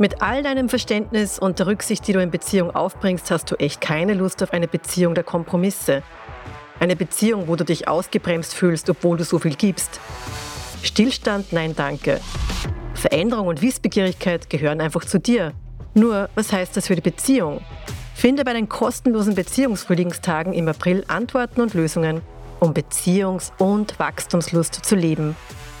Mit all deinem Verständnis und der Rücksicht, die du in Beziehung aufbringst, hast du echt keine Lust auf eine Beziehung der Kompromisse. Eine Beziehung, wo du dich ausgebremst fühlst, obwohl du so viel gibst. Stillstand, nein, danke. Veränderung und Wissbegierigkeit gehören einfach zu dir. Nur, was heißt das für die Beziehung? Finde bei den kostenlosen Beziehungsfrühlingstagen im April Antworten und Lösungen, um Beziehungs- und Wachstumslust zu leben.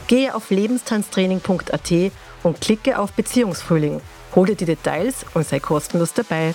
Gehe auf lebenstanztraining.at und klicke auf Beziehungsfrühling. Hol dir die Details und sei kostenlos dabei.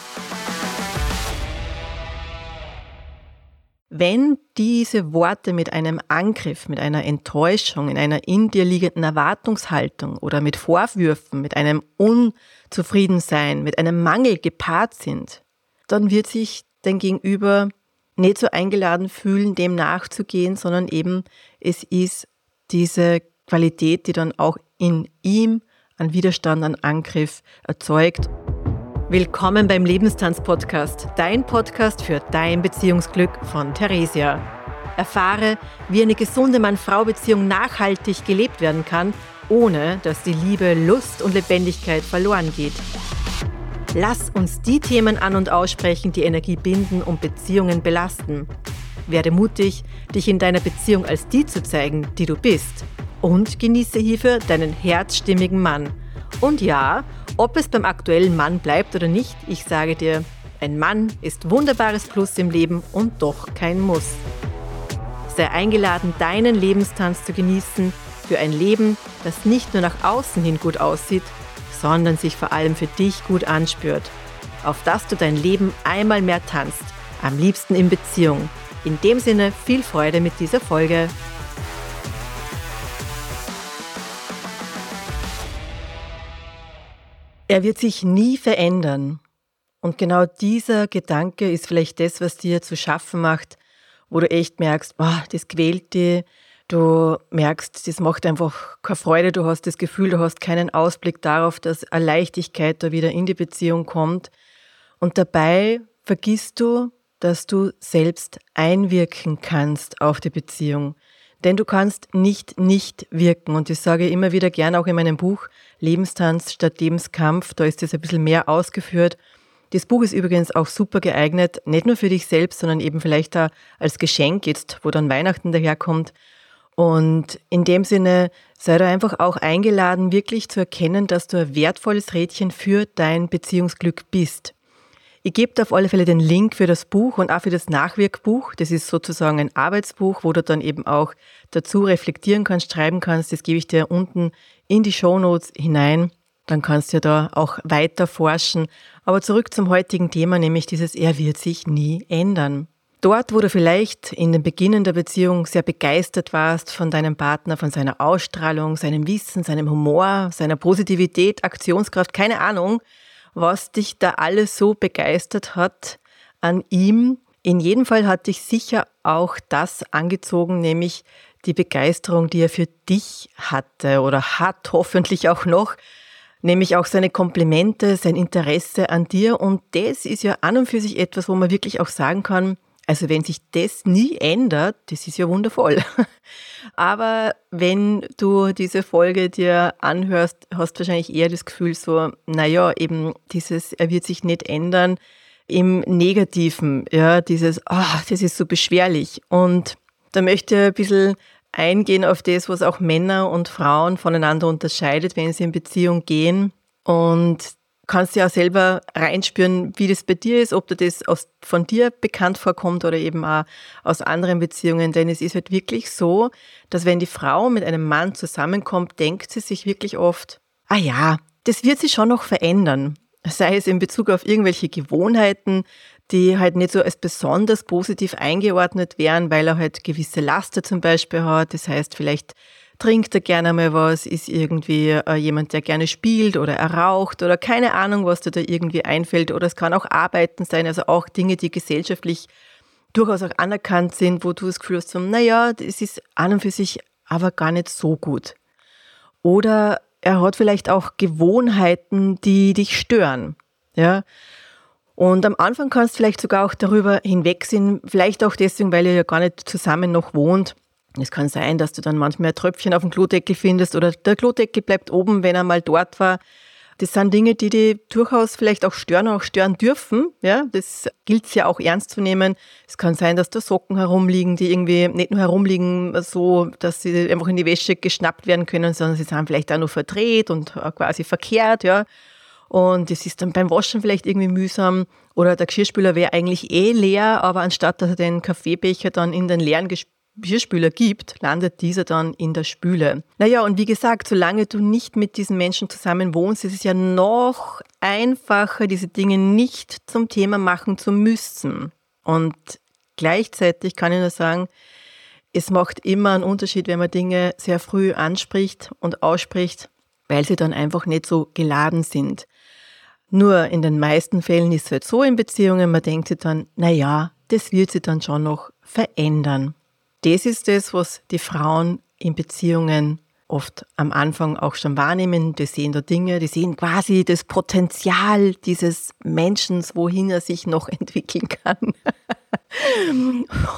Wenn diese Worte mit einem Angriff, mit einer Enttäuschung, in einer in dir liegenden Erwartungshaltung oder mit Vorwürfen, mit einem Unzufriedensein, mit einem Mangel gepaart sind, dann wird sich dein Gegenüber nicht so eingeladen fühlen, dem nachzugehen, sondern eben es ist diese Qualität, die dann auch in ihm an Widerstand, an Angriff erzeugt. Willkommen beim Lebenstanz-Podcast, dein Podcast für dein Beziehungsglück von Theresia. Erfahre, wie eine gesunde Mann-Frau-Beziehung nachhaltig gelebt werden kann, ohne dass die Liebe, Lust und Lebendigkeit verloren geht. Lass uns die Themen an und aussprechen, die Energie binden und Beziehungen belasten. Werde mutig, dich in deiner Beziehung als die zu zeigen, die du bist. Und genieße hierfür deinen herzstimmigen Mann. Und ja, ob es beim aktuellen Mann bleibt oder nicht, ich sage dir, ein Mann ist wunderbares Plus im Leben und doch kein Muss. Sei eingeladen, deinen Lebenstanz zu genießen für ein Leben, das nicht nur nach außen hin gut aussieht, sondern sich vor allem für dich gut anspürt. Auf dass du dein Leben einmal mehr tanzt, am liebsten in Beziehung. In dem Sinne viel Freude mit dieser Folge. Er wird sich nie verändern. Und genau dieser Gedanke ist vielleicht das, was dir zu schaffen macht, wo du echt merkst, oh, das quält dich, du merkst, das macht einfach keine Freude, du hast das Gefühl, du hast keinen Ausblick darauf, dass eine Leichtigkeit da wieder in die Beziehung kommt. Und dabei vergisst du, dass du selbst einwirken kannst auf die Beziehung. Denn du kannst nicht nicht wirken. Und das sage ich immer wieder gern auch in meinem Buch Lebenstanz statt Lebenskampf. Da ist das ein bisschen mehr ausgeführt. Das Buch ist übrigens auch super geeignet, nicht nur für dich selbst, sondern eben vielleicht auch als Geschenk jetzt, wo dann Weihnachten daherkommt. Und in dem Sinne sei du einfach auch eingeladen, wirklich zu erkennen, dass du ein wertvolles Rädchen für dein Beziehungsglück bist. Ich gebe auf alle Fälle den Link für das Buch und auch für das Nachwirkbuch. Das ist sozusagen ein Arbeitsbuch, wo du dann eben auch dazu reflektieren kannst, schreiben kannst. Das gebe ich dir unten in die Shownotes hinein. Dann kannst du ja da auch weiter forschen. Aber zurück zum heutigen Thema, nämlich dieses Er wird sich nie ändern. Dort, wo du vielleicht in den Beginnen der Beziehung sehr begeistert warst von deinem Partner, von seiner Ausstrahlung, seinem Wissen, seinem Humor, seiner Positivität, Aktionskraft, keine Ahnung, was dich da alles so begeistert hat an ihm. In jedem Fall hat dich sicher auch das angezogen, nämlich die Begeisterung, die er für dich hatte oder hat hoffentlich auch noch, nämlich auch seine Komplimente, sein Interesse an dir. Und das ist ja an und für sich etwas, wo man wirklich auch sagen kann, also wenn sich das nie ändert, das ist ja wundervoll. Aber wenn du diese Folge dir anhörst, hast du wahrscheinlich eher das Gefühl so, naja, eben dieses, er wird sich nicht ändern im Negativen, ja, dieses, oh, das ist so beschwerlich. Und da möchte ich ein bisschen eingehen auf das, was auch Männer und Frauen voneinander unterscheidet, wenn sie in Beziehung gehen. Und kannst ja auch selber reinspüren, wie das bei dir ist, ob dir das aus, von dir bekannt vorkommt oder eben auch aus anderen Beziehungen. Denn es ist halt wirklich so, dass wenn die Frau mit einem Mann zusammenkommt, denkt sie sich wirklich oft, ah ja, das wird sich schon noch verändern. Sei es in Bezug auf irgendwelche Gewohnheiten, die halt nicht so als besonders positiv eingeordnet wären, weil er halt gewisse Laster zum Beispiel hat. Das heißt, vielleicht trinkt er gerne mal was, ist irgendwie äh, jemand, der gerne spielt oder er raucht oder keine Ahnung, was dir da irgendwie einfällt. Oder es kann auch Arbeiten sein, also auch Dinge, die gesellschaftlich durchaus auch anerkannt sind, wo du das Gefühl hast, naja, das ist an und für sich aber gar nicht so gut. Oder er hat vielleicht auch Gewohnheiten, die dich stören. Ja. Und am Anfang kannst du vielleicht sogar auch darüber hinwegsehen, vielleicht auch deswegen, weil ihr ja gar nicht zusammen noch wohnt es kann sein, dass du dann manchmal ein Tröpfchen auf dem Klodeckel findest oder der Klodeckel bleibt oben, wenn er mal dort war. Das sind Dinge, die die durchaus vielleicht auch stören, auch stören dürfen. Ja, das gilt es ja auch ernst zu nehmen. Es kann sein, dass da Socken herumliegen, die irgendwie nicht nur herumliegen, so, dass sie einfach in die Wäsche geschnappt werden können, sondern sie sind vielleicht auch nur verdreht und quasi verkehrt, ja. Und es ist dann beim Waschen vielleicht irgendwie mühsam. Oder der Geschirrspüler wäre eigentlich eh leer, aber anstatt dass er den Kaffeebecher dann in den leeren Geschirrspüler gibt, landet dieser dann in der Spüle. Naja, und wie gesagt, solange du nicht mit diesen Menschen zusammen wohnst, ist es ja noch einfacher, diese Dinge nicht zum Thema machen zu müssen. Und gleichzeitig kann ich nur sagen, es macht immer einen Unterschied, wenn man Dinge sehr früh anspricht und ausspricht, weil sie dann einfach nicht so geladen sind. Nur in den meisten Fällen ist es halt so in Beziehungen, man denkt sich dann, na ja, das wird sich dann schon noch verändern. Das ist das, was die Frauen in Beziehungen oft am Anfang auch schon wahrnehmen. Die sehen da Dinge, die sehen quasi das Potenzial dieses Menschen, wohin er sich noch entwickeln kann.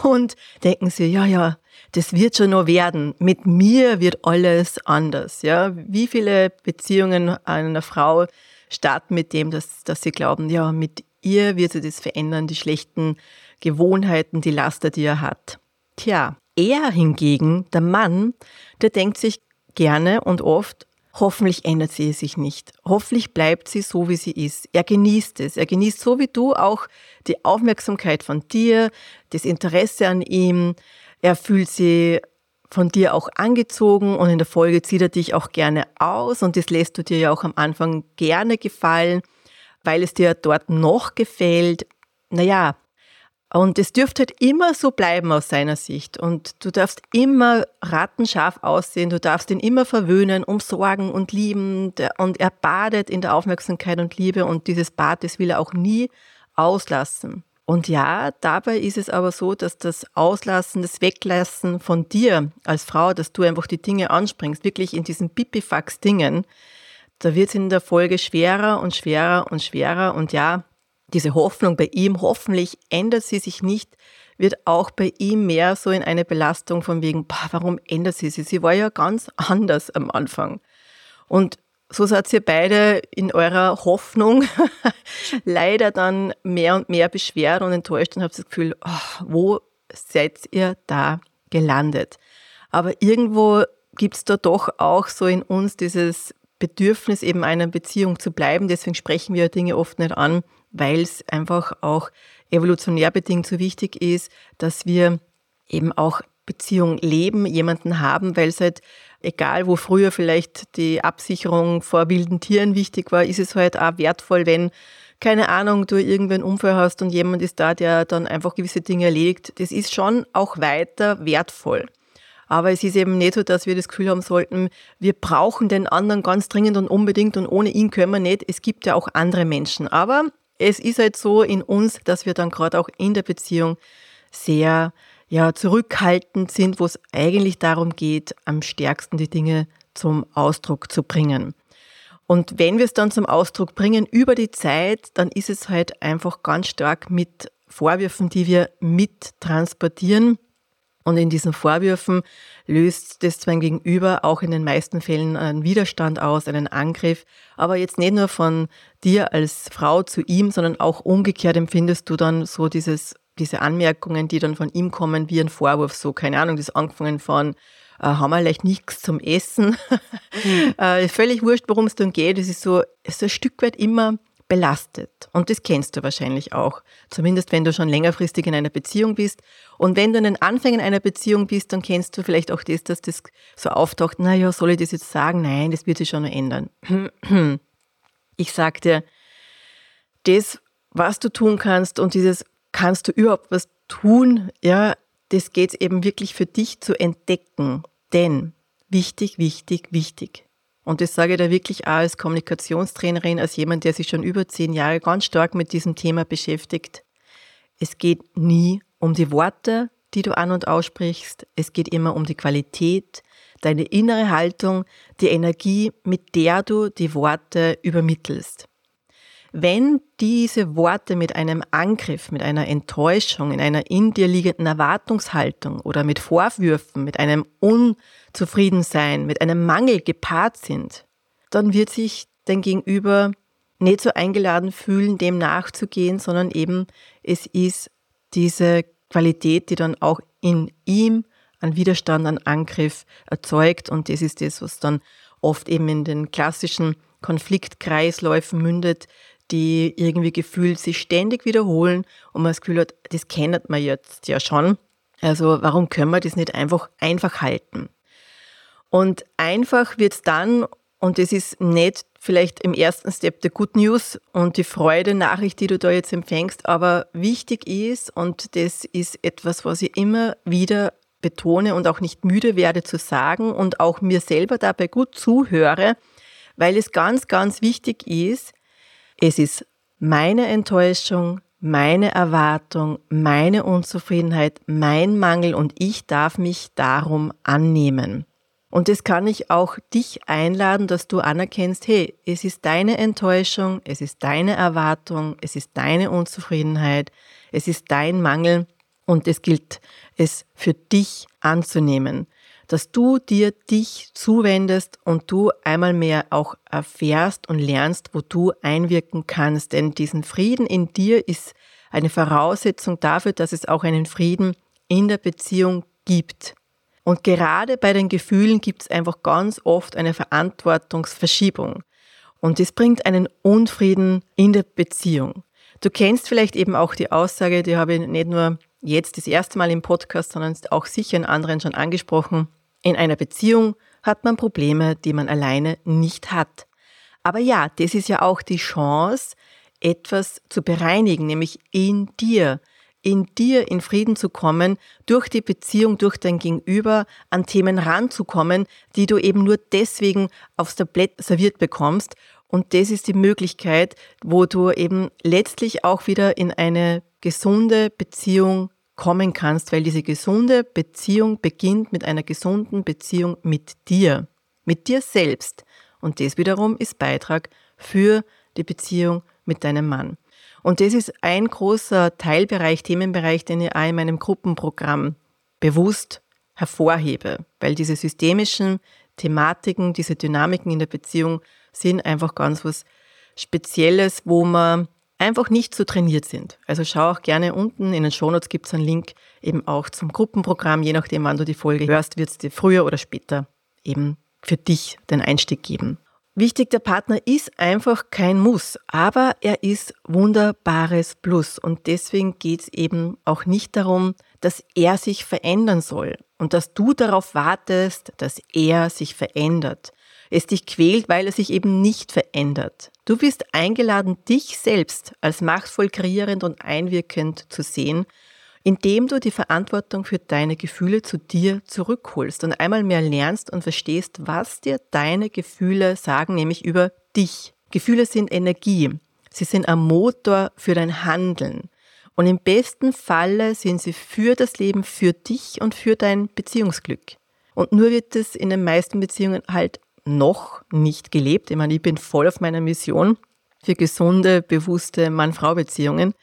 Und denken sie, ja, ja, das wird schon noch werden. Mit mir wird alles anders. Ja, wie viele Beziehungen einer Frau starten mit dem, dass, dass sie glauben, ja, mit ihr wird sie das verändern, die schlechten Gewohnheiten, die Laster, die er hat. Tja, er hingegen, der Mann, der denkt sich gerne und oft, hoffentlich ändert sie sich nicht. Hoffentlich bleibt sie so, wie sie ist. Er genießt es. Er genießt so wie du auch die Aufmerksamkeit von dir, das Interesse an ihm. Er fühlt sie von dir auch angezogen und in der Folge zieht er dich auch gerne aus und das lässt du dir ja auch am Anfang gerne gefallen, weil es dir dort noch gefällt. Naja, und es dürfte halt immer so bleiben aus seiner Sicht. Und du darfst immer rattenscharf aussehen, du darfst ihn immer verwöhnen, umsorgen und lieben. Und er badet in der Aufmerksamkeit und Liebe und dieses Bad, das will er auch nie auslassen. Und ja, dabei ist es aber so, dass das Auslassen, das Weglassen von dir als Frau, dass du einfach die Dinge anspringst, wirklich in diesen Pipifax-Dingen, da wird es in der Folge schwerer und schwerer und schwerer. Und ja, diese Hoffnung bei ihm, hoffentlich ändert sie sich nicht, wird auch bei ihm mehr so in eine Belastung von wegen, boah, warum ändert sie sich? Sie war ja ganz anders am Anfang. Und so seid ihr beide in eurer Hoffnung leider dann mehr und mehr beschwert und enttäuscht und habt das Gefühl, oh, wo seid ihr da gelandet? Aber irgendwo gibt es da doch auch so in uns dieses Bedürfnis, eben einer Beziehung zu bleiben. Deswegen sprechen wir Dinge oft nicht an, weil es einfach auch evolutionär bedingt so wichtig ist, dass wir eben auch Beziehung leben, jemanden haben, weil es halt egal wo früher vielleicht die Absicherung vor wilden Tieren wichtig war, ist es halt auch wertvoll, wenn keine Ahnung, du irgendwann Unfall hast und jemand ist da, der dann einfach gewisse Dinge erledigt. Das ist schon auch weiter wertvoll. Aber es ist eben nicht so, dass wir das Gefühl haben sollten, wir brauchen den anderen ganz dringend und unbedingt und ohne ihn können wir nicht. Es gibt ja auch andere Menschen. Aber es ist halt so in uns, dass wir dann gerade auch in der Beziehung sehr ja, zurückhaltend sind, wo es eigentlich darum geht, am stärksten die Dinge zum Ausdruck zu bringen. Und wenn wir es dann zum Ausdruck bringen über die Zeit, dann ist es halt einfach ganz stark mit Vorwürfen, die wir mittransportieren. Und in diesen Vorwürfen löst das zwar Gegenüber auch in den meisten Fällen einen Widerstand aus, einen Angriff, aber jetzt nicht nur von dir als Frau zu ihm, sondern auch umgekehrt empfindest du dann so dieses diese Anmerkungen, die dann von ihm kommen, wie ein Vorwurf, so, keine Ahnung, das angefangen von, äh, haben wir vielleicht nichts zum Essen. Mhm. äh, völlig wurscht, worum es dann geht. Es ist so, es ist ein Stück weit immer belastet. Und das kennst du wahrscheinlich auch. Zumindest wenn du schon längerfristig in einer Beziehung bist. Und wenn du in den Anfängen einer Beziehung bist, dann kennst du vielleicht auch das, dass das so auftaucht, naja, soll ich das jetzt sagen? Nein, das wird sich schon noch ändern. Ich sag dir, das, was du tun kannst und dieses kannst du überhaupt was tun? Ja, das geht eben wirklich für dich zu entdecken. Denn wichtig, wichtig, wichtig. Und das sage ich da wirklich auch als Kommunikationstrainerin, als jemand, der sich schon über zehn Jahre ganz stark mit diesem Thema beschäftigt. Es geht nie um die Worte, die du an und aussprichst. Es geht immer um die Qualität, deine innere Haltung, die Energie, mit der du die Worte übermittelst. Wenn diese Worte mit einem Angriff, mit einer Enttäuschung, in einer in dir liegenden Erwartungshaltung oder mit Vorwürfen, mit einem Unzufriedensein, mit einem Mangel gepaart sind, dann wird sich dein Gegenüber nicht so eingeladen fühlen, dem nachzugehen, sondern eben es ist diese Qualität, die dann auch in ihm an Widerstand, an Angriff erzeugt. Und das ist das, was dann oft eben in den klassischen Konfliktkreisläufen mündet, die irgendwie gefühlt sich ständig wiederholen und man das Gefühl hat, das kennt man jetzt ja schon. Also warum können wir das nicht einfach einfach halten? Und einfach wird es dann, und das ist nicht vielleicht im ersten Step der Good News und die Freude-Nachricht, die du da jetzt empfängst, aber wichtig ist, und das ist etwas, was ich immer wieder betone und auch nicht müde werde zu sagen und auch mir selber dabei gut zuhöre, weil es ganz, ganz wichtig ist, es ist meine Enttäuschung, meine Erwartung, meine Unzufriedenheit, mein Mangel und ich darf mich darum annehmen. Und das kann ich auch dich einladen, dass du anerkennst, hey, es ist deine Enttäuschung, es ist deine Erwartung, es ist deine Unzufriedenheit, es ist dein Mangel und es gilt, es für dich anzunehmen, dass du dir dich zuwendest und du einmal mehr auch erfährst und lernst, wo du einwirken kannst. Denn diesen Frieden in dir ist eine Voraussetzung dafür, dass es auch einen Frieden in der Beziehung gibt. Und gerade bei den Gefühlen gibt es einfach ganz oft eine Verantwortungsverschiebung. Und das bringt einen Unfrieden in der Beziehung. Du kennst vielleicht eben auch die Aussage, die habe ich nicht nur jetzt das erste Mal im Podcast, sondern auch sicher in anderen schon angesprochen. In einer Beziehung hat man Probleme, die man alleine nicht hat. Aber ja, das ist ja auch die Chance, etwas zu bereinigen, nämlich in dir in dir in Frieden zu kommen, durch die Beziehung, durch dein Gegenüber an Themen ranzukommen, die du eben nur deswegen aufs Tablett serviert bekommst. Und das ist die Möglichkeit, wo du eben letztlich auch wieder in eine gesunde Beziehung kommen kannst, weil diese gesunde Beziehung beginnt mit einer gesunden Beziehung mit dir, mit dir selbst. Und das wiederum ist Beitrag für die Beziehung mit deinem Mann. Und das ist ein großer Teilbereich, Themenbereich, den ich auch in meinem Gruppenprogramm bewusst hervorhebe, weil diese systemischen Thematiken, diese Dynamiken in der Beziehung sind einfach ganz was Spezielles, wo man einfach nicht so trainiert sind. Also schau auch gerne unten in den Shownotes gibt es einen Link eben auch zum Gruppenprogramm. Je nachdem, wann du die Folge hörst, wird es dir früher oder später eben für dich den Einstieg geben. Wichtig, der Partner ist einfach kein Muss, aber er ist wunderbares Plus. Und deswegen geht es eben auch nicht darum, dass er sich verändern soll und dass du darauf wartest, dass er sich verändert. Es dich quält, weil er sich eben nicht verändert. Du bist eingeladen, dich selbst als machtvoll kreierend und einwirkend zu sehen indem du die Verantwortung für deine Gefühle zu dir zurückholst und einmal mehr lernst und verstehst, was dir deine Gefühle sagen, nämlich über dich. Gefühle sind Energie. Sie sind ein Motor für dein Handeln. Und im besten Falle sind sie für das Leben, für dich und für dein Beziehungsglück. Und nur wird es in den meisten Beziehungen halt noch nicht gelebt. Ich meine, ich bin voll auf meiner Mission für gesunde, bewusste Mann-Frau-Beziehungen.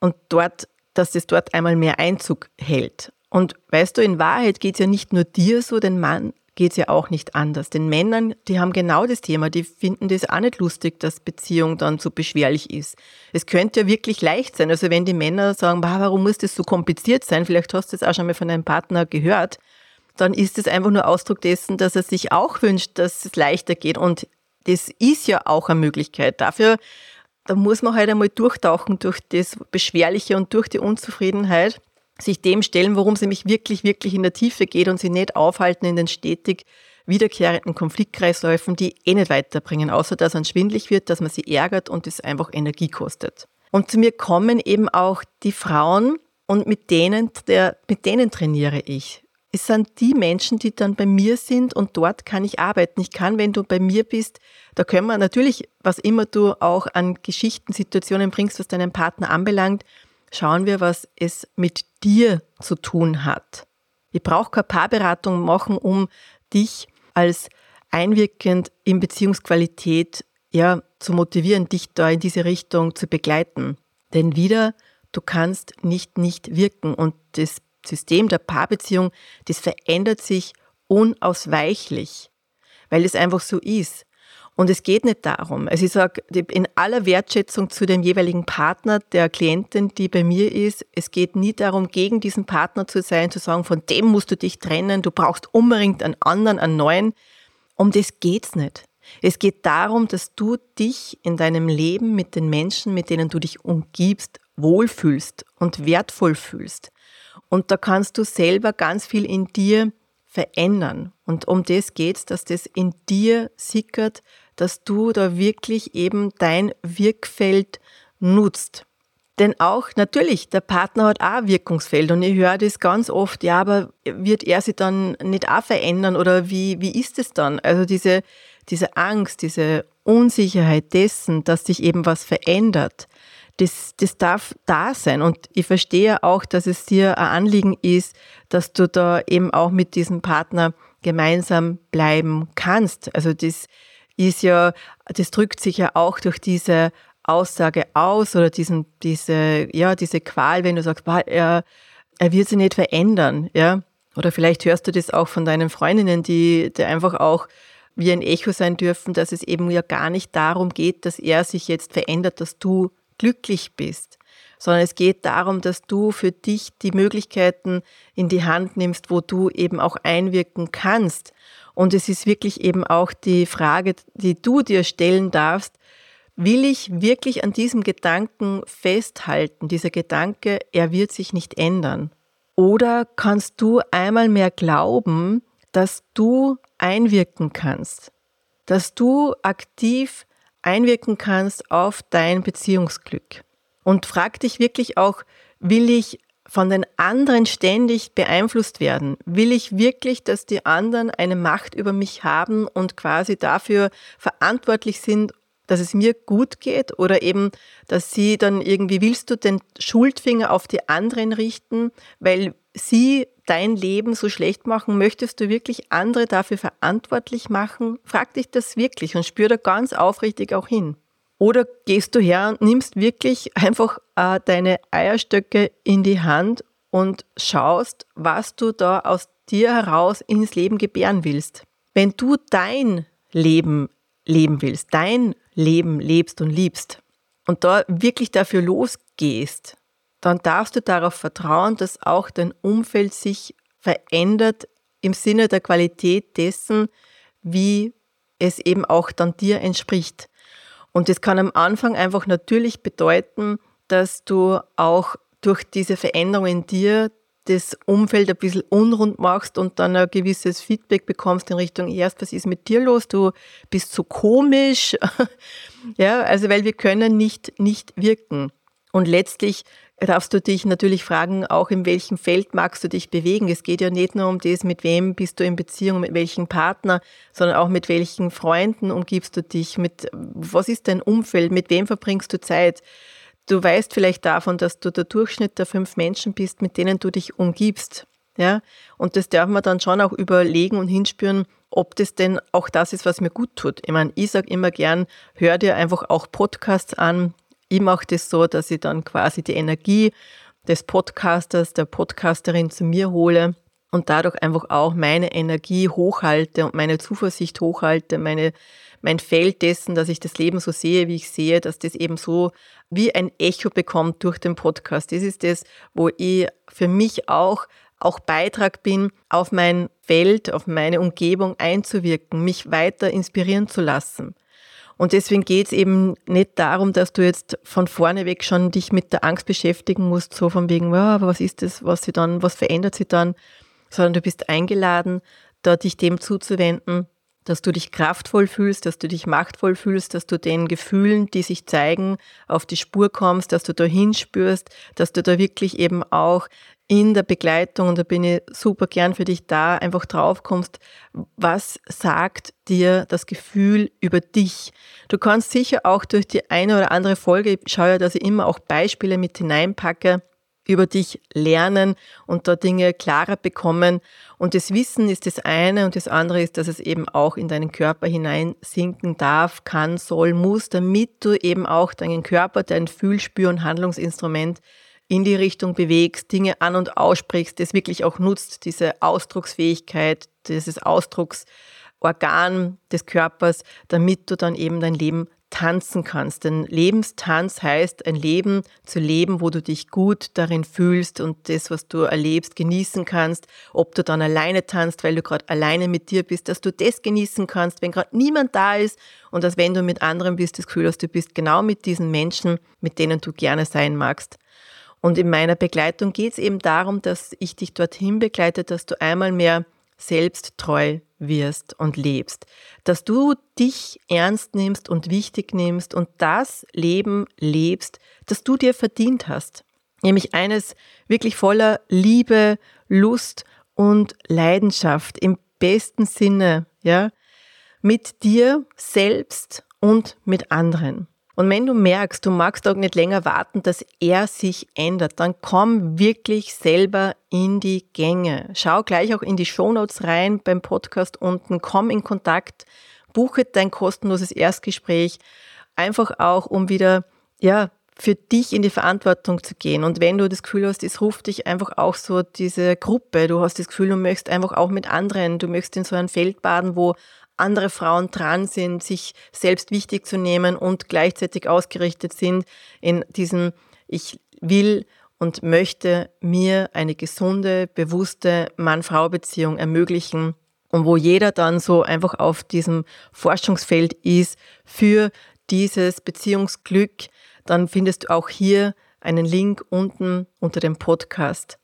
Und dort dass das dort einmal mehr Einzug hält. Und weißt du, in Wahrheit geht es ja nicht nur dir so, den Mann geht es ja auch nicht anders. Den Männern, die haben genau das Thema, die finden das auch nicht lustig, dass Beziehung dann so beschwerlich ist. Es könnte ja wirklich leicht sein. Also wenn die Männer sagen, warum muss das so kompliziert sein, vielleicht hast du es auch schon mal von deinem Partner gehört, dann ist es einfach nur Ausdruck dessen, dass er sich auch wünscht, dass es leichter geht. Und das ist ja auch eine Möglichkeit. Dafür da muss man halt einmal durchtauchen durch das Beschwerliche und durch die Unzufriedenheit, sich dem stellen, worum es nämlich wirklich, wirklich in der Tiefe geht und sie nicht aufhalten in den stetig wiederkehrenden Konfliktkreisläufen, die eh nicht weiterbringen, außer dass man schwindlig wird, dass man sie ärgert und es einfach Energie kostet. Und zu mir kommen eben auch die Frauen und mit denen, der, mit denen trainiere ich es sind die Menschen, die dann bei mir sind und dort kann ich arbeiten. Ich kann, wenn du bei mir bist, da können wir natürlich, was immer du auch an Geschichten, Situationen bringst, was deinen Partner anbelangt, schauen wir, was es mit dir zu tun hat. Ich brauche keine Paarberatung machen, um dich als einwirkend in Beziehungsqualität ja, zu motivieren, dich da in diese Richtung zu begleiten. Denn wieder, du kannst nicht nicht wirken und das System der Paarbeziehung, das verändert sich unausweichlich, weil es einfach so ist. Und es geht nicht darum. Also ich sage in aller Wertschätzung zu dem jeweiligen Partner der Klientin, die bei mir ist, es geht nie darum, gegen diesen Partner zu sein, zu sagen, von dem musst du dich trennen, du brauchst unbedingt einen anderen, einen neuen. Um das geht's nicht. Es geht darum, dass du dich in deinem Leben mit den Menschen, mit denen du dich umgibst, wohlfühlst und wertvoll fühlst. Und da kannst du selber ganz viel in dir verändern. Und um das geht's, dass das in dir sickert, dass du da wirklich eben dein Wirkfeld nutzt. Denn auch natürlich, der Partner hat auch Wirkungsfeld und ich höre das ganz oft, ja, aber wird er sich dann nicht auch verändern oder wie, wie ist es dann? Also diese, diese Angst, diese Unsicherheit dessen, dass sich eben was verändert, das, das darf da sein. Und ich verstehe auch, dass es dir ein Anliegen ist, dass du da eben auch mit diesem Partner gemeinsam bleiben kannst. Also das, ist ja, das drückt sich ja auch durch diese Aussage aus oder diesen, diese, ja, diese Qual, wenn du sagst, er, er wird sich nicht verändern, ja. Oder vielleicht hörst du das auch von deinen Freundinnen, die, die einfach auch wie ein Echo sein dürfen, dass es eben ja gar nicht darum geht, dass er sich jetzt verändert, dass du glücklich bist, sondern es geht darum, dass du für dich die Möglichkeiten in die Hand nimmst, wo du eben auch einwirken kannst. Und es ist wirklich eben auch die Frage, die du dir stellen darfst, will ich wirklich an diesem Gedanken festhalten, dieser Gedanke, er wird sich nicht ändern? Oder kannst du einmal mehr glauben, dass du einwirken kannst, dass du aktiv einwirken kannst auf dein Beziehungsglück? Und frag dich wirklich auch, will ich von den anderen ständig beeinflusst werden? Will ich wirklich, dass die anderen eine Macht über mich haben und quasi dafür verantwortlich sind, dass es mir gut geht oder eben, dass sie dann irgendwie, willst du den Schuldfinger auf die anderen richten, weil sie dein Leben so schlecht machen? Möchtest du wirklich andere dafür verantwortlich machen? Frag dich das wirklich und spür da ganz aufrichtig auch hin. Oder gehst du her und nimmst wirklich einfach äh, deine Eierstöcke in die Hand und schaust, was du da aus dir heraus ins Leben gebären willst. Wenn du dein Leben leben willst, dein Leben lebst und liebst und da wirklich dafür losgehst, dann darfst du darauf vertrauen, dass auch dein Umfeld sich verändert im Sinne der Qualität dessen, wie es eben auch dann dir entspricht. Und das kann am Anfang einfach natürlich bedeuten, dass du auch durch diese Veränderung in dir das Umfeld ein bisschen unrund machst und dann ein gewisses Feedback bekommst in Richtung, erst, was ist mit dir los? Du bist so komisch. ja, also, weil wir können nicht, nicht wirken. Und letztlich darfst du dich natürlich fragen, auch in welchem Feld magst du dich bewegen. Es geht ja nicht nur um das, mit wem bist du in Beziehung, mit welchem Partner, sondern auch mit welchen Freunden umgibst du dich, mit was ist dein Umfeld, mit wem verbringst du Zeit. Du weißt vielleicht davon, dass du der Durchschnitt der fünf Menschen bist, mit denen du dich umgibst. Ja, und das darf man dann schon auch überlegen und hinspüren, ob das denn auch das ist, was mir gut tut. Ich meine, ich sage immer gern, hör dir einfach auch Podcasts an, ich mache das so, dass ich dann quasi die Energie des Podcasters, der Podcasterin zu mir hole und dadurch einfach auch meine Energie hochhalte und meine Zuversicht hochhalte, meine, mein Feld dessen, dass ich das Leben so sehe, wie ich sehe, dass das eben so wie ein Echo bekommt durch den Podcast. Das ist das, wo ich für mich auch auch Beitrag bin, auf mein Feld, auf meine Umgebung einzuwirken, mich weiter inspirieren zu lassen. Und deswegen geht es eben nicht darum, dass du jetzt von vorne weg schon dich mit der Angst beschäftigen musst, so von wegen, ja, aber was ist das, was sie dann, was verändert sie dann, sondern du bist eingeladen, da dich dem zuzuwenden, dass du dich kraftvoll fühlst, dass du dich machtvoll fühlst, dass du den Gefühlen, die sich zeigen, auf die Spur kommst, dass du da hinspürst, dass du da wirklich eben auch in der Begleitung, und da bin ich super gern für dich da, einfach drauf kommst, was sagt dir das Gefühl über dich? Du kannst sicher auch durch die eine oder andere Folge, ich schaue ja, dass ich immer auch Beispiele mit hineinpacke, über dich lernen und da Dinge klarer bekommen. Und das Wissen ist das eine und das andere ist, dass es eben auch in deinen Körper hineinsinken darf, kann, soll, muss, damit du eben auch deinen Körper, dein Fühlspür- und Handlungsinstrument in die Richtung bewegst, Dinge an und aussprichst, das wirklich auch nutzt, diese Ausdrucksfähigkeit, dieses Ausdrucksorgan Organ des Körpers, damit du dann eben dein Leben tanzen kannst. Denn Lebenstanz heißt, ein Leben zu leben, wo du dich gut darin fühlst und das, was du erlebst, genießen kannst. Ob du dann alleine tanzt, weil du gerade alleine mit dir bist, dass du das genießen kannst, wenn gerade niemand da ist und dass wenn du mit anderen bist, das Gefühl hast, du bist genau mit diesen Menschen, mit denen du gerne sein magst. Und in meiner Begleitung geht es eben darum, dass ich dich dorthin begleite, dass du einmal mehr selbsttreu wirst und lebst, dass du dich ernst nimmst und wichtig nimmst und das Leben lebst, das du dir verdient hast. Nämlich eines wirklich voller Liebe, Lust und Leidenschaft im besten Sinne, ja, mit dir selbst und mit anderen. Und wenn du merkst, du magst auch nicht länger warten, dass er sich ändert, dann komm wirklich selber in die Gänge. Schau gleich auch in die Shownotes rein beim Podcast unten, komm in Kontakt, buche dein kostenloses Erstgespräch, einfach auch, um wieder, ja, für dich in die Verantwortung zu gehen. Und wenn du das Gefühl hast, es ruft dich einfach auch so diese Gruppe, du hast das Gefühl, du möchtest einfach auch mit anderen, du möchtest in so ein Feld baden, wo andere Frauen dran sind, sich selbst wichtig zu nehmen und gleichzeitig ausgerichtet sind in diesem, ich will und möchte mir eine gesunde, bewusste Mann-Frau-Beziehung ermöglichen und wo jeder dann so einfach auf diesem Forschungsfeld ist für dieses Beziehungsglück, dann findest du auch hier einen Link unten unter dem Podcast.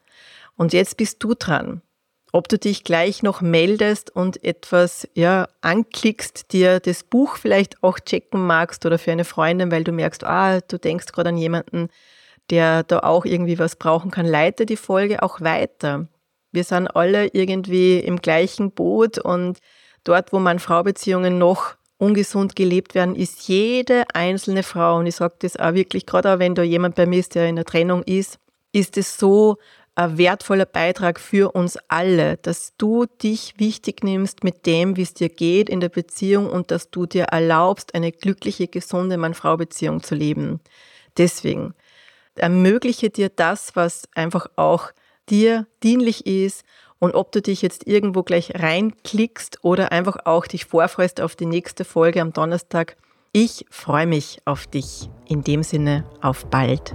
Und jetzt bist du dran ob du dich gleich noch meldest und etwas ja, anklickst, dir das Buch vielleicht auch checken magst oder für eine Freundin, weil du merkst, ah, du denkst gerade an jemanden, der da auch irgendwie was brauchen kann, leite die Folge auch weiter. Wir sind alle irgendwie im gleichen Boot und dort, wo Mann-Frau-Beziehungen noch ungesund gelebt werden, ist jede einzelne Frau, und ich sage das auch wirklich, gerade auch wenn da jemand bei mir ist, der in der Trennung ist, ist es so ein wertvoller Beitrag für uns alle, dass du dich wichtig nimmst mit dem, wie es dir geht in der Beziehung und dass du dir erlaubst, eine glückliche, gesunde Mann-Frau-Beziehung zu leben. Deswegen ermögliche dir das, was einfach auch dir dienlich ist und ob du dich jetzt irgendwo gleich reinklickst oder einfach auch dich vorfreust auf die nächste Folge am Donnerstag. Ich freue mich auf dich. In dem Sinne, auf bald.